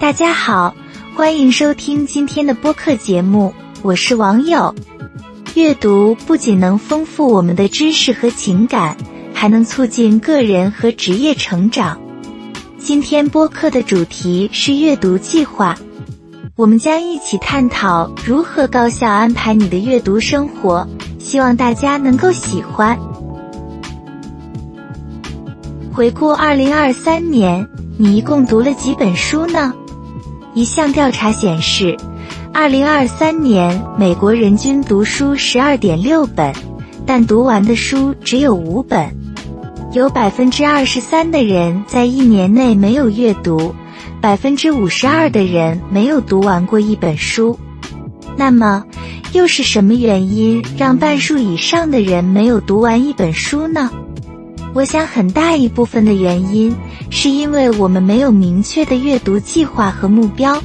大家好，欢迎收听今天的播客节目，我是网友。阅读不仅能丰富我们的知识和情感，还能促进个人和职业成长。今天播客的主题是阅读计划，我们将一起探讨如何高效安排你的阅读生活，希望大家能够喜欢。回顾二零二三年，你一共读了几本书呢？一项调查显示，二零二三年美国人均读书十二点六本，但读完的书只有五本。有百分之二十三的人在一年内没有阅读，百分之五十二的人没有读完过一本书。那么，又是什么原因让半数以上的人没有读完一本书呢？我想，很大一部分的原因是因为我们没有明确的阅读计划和目标。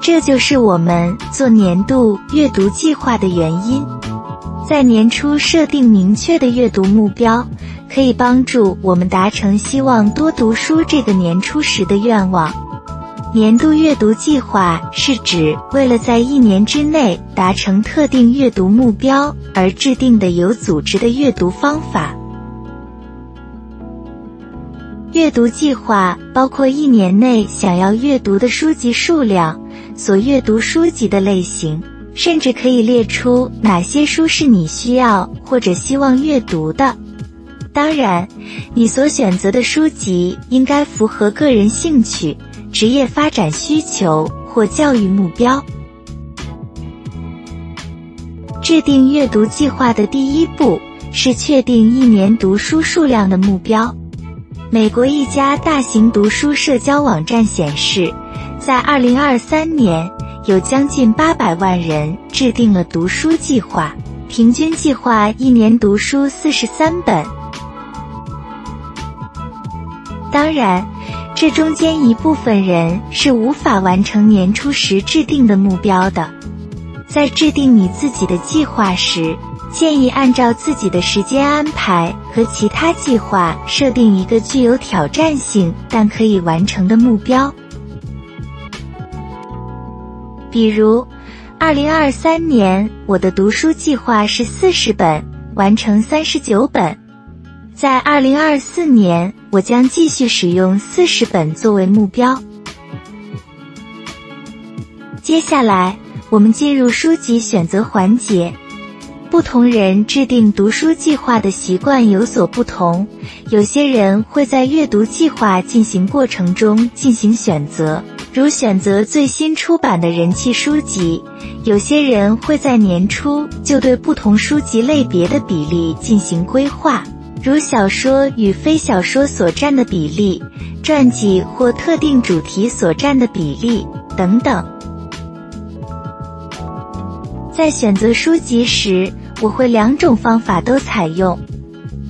这就是我们做年度阅读计划的原因。在年初设定明确的阅读目标，可以帮助我们达成希望多读书这个年初时的愿望。年度阅读计划是指为了在一年之内达成特定阅读目标而制定的有组织的阅读方法。阅读计划包括一年内想要阅读的书籍数量、所阅读书籍的类型，甚至可以列出哪些书是你需要或者希望阅读的。当然，你所选择的书籍应该符合个人兴趣。职业发展需求或教育目标。制定阅读计划的第一步是确定一年读书数量的目标。美国一家大型读书社交网站显示，在二零二三年，有将近八百万人制定了读书计划，平均计划一年读书四十三本。当然。这中间一部分人是无法完成年初时制定的目标的。在制定你自己的计划时，建议按照自己的时间安排和其他计划设定一个具有挑战性但可以完成的目标。比如，二零二三年我的读书计划是四十本，完成三十九本。在二零二四年，我将继续使用四十本作为目标。接下来，我们进入书籍选择环节。不同人制定读书计划的习惯有所不同，有些人会在阅读计划进行过程中进行选择，如选择最新出版的人气书籍；有些人会在年初就对不同书籍类别的比例进行规划。如小说与非小说所占的比例、传记或特定主题所占的比例等等。在选择书籍时，我会两种方法都采用。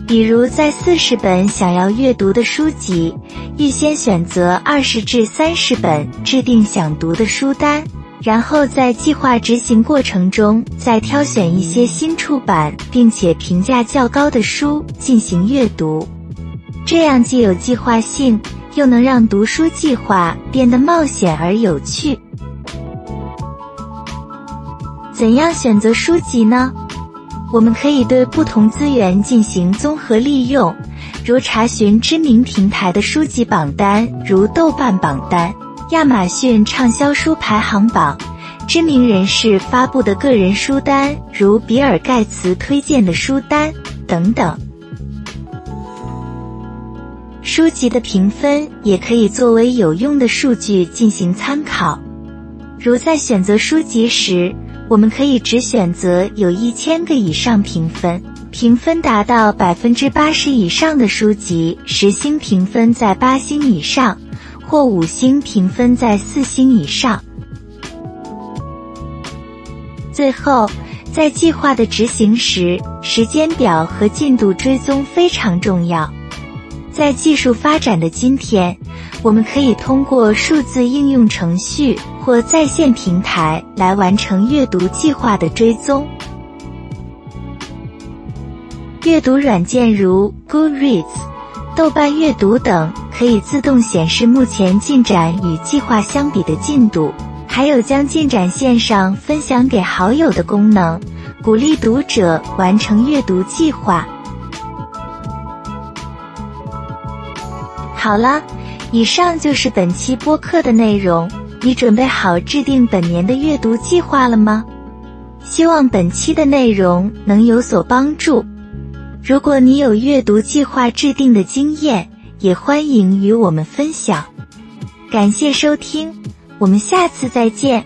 比如，在四十本想要阅读的书籍，预先选择二十至三十本，制定想读的书单。然后在计划执行过程中，再挑选一些新出版并且评价较高的书进行阅读，这样既有计划性，又能让读书计划变得冒险而有趣。怎样选择书籍呢？我们可以对不同资源进行综合利用，如查询知名平台的书籍榜单，如豆瓣榜单。亚马逊畅销书排行榜，知名人士发布的个人书单，如比尔盖茨推荐的书单等等。书籍的评分也可以作为有用的数据进行参考。如在选择书籍时，我们可以只选择有一千个以上评分、评分达到百分之八十以上的书籍，十星评分在八星以上。或五星评分在四星以上。最后，在计划的执行时，时间表和进度追踪非常重要。在技术发展的今天，我们可以通过数字应用程序或在线平台来完成阅读计划的追踪。阅读软件如 Goodreads。豆瓣阅读等，可以自动显示目前进展与计划相比的进度，还有将进展线上分享给好友的功能，鼓励读者完成阅读计划。好了，以上就是本期播客的内容。你准备好制定本年的阅读计划了吗？希望本期的内容能有所帮助。如果你有阅读计划制定的经验，也欢迎与我们分享。感谢收听，我们下次再见。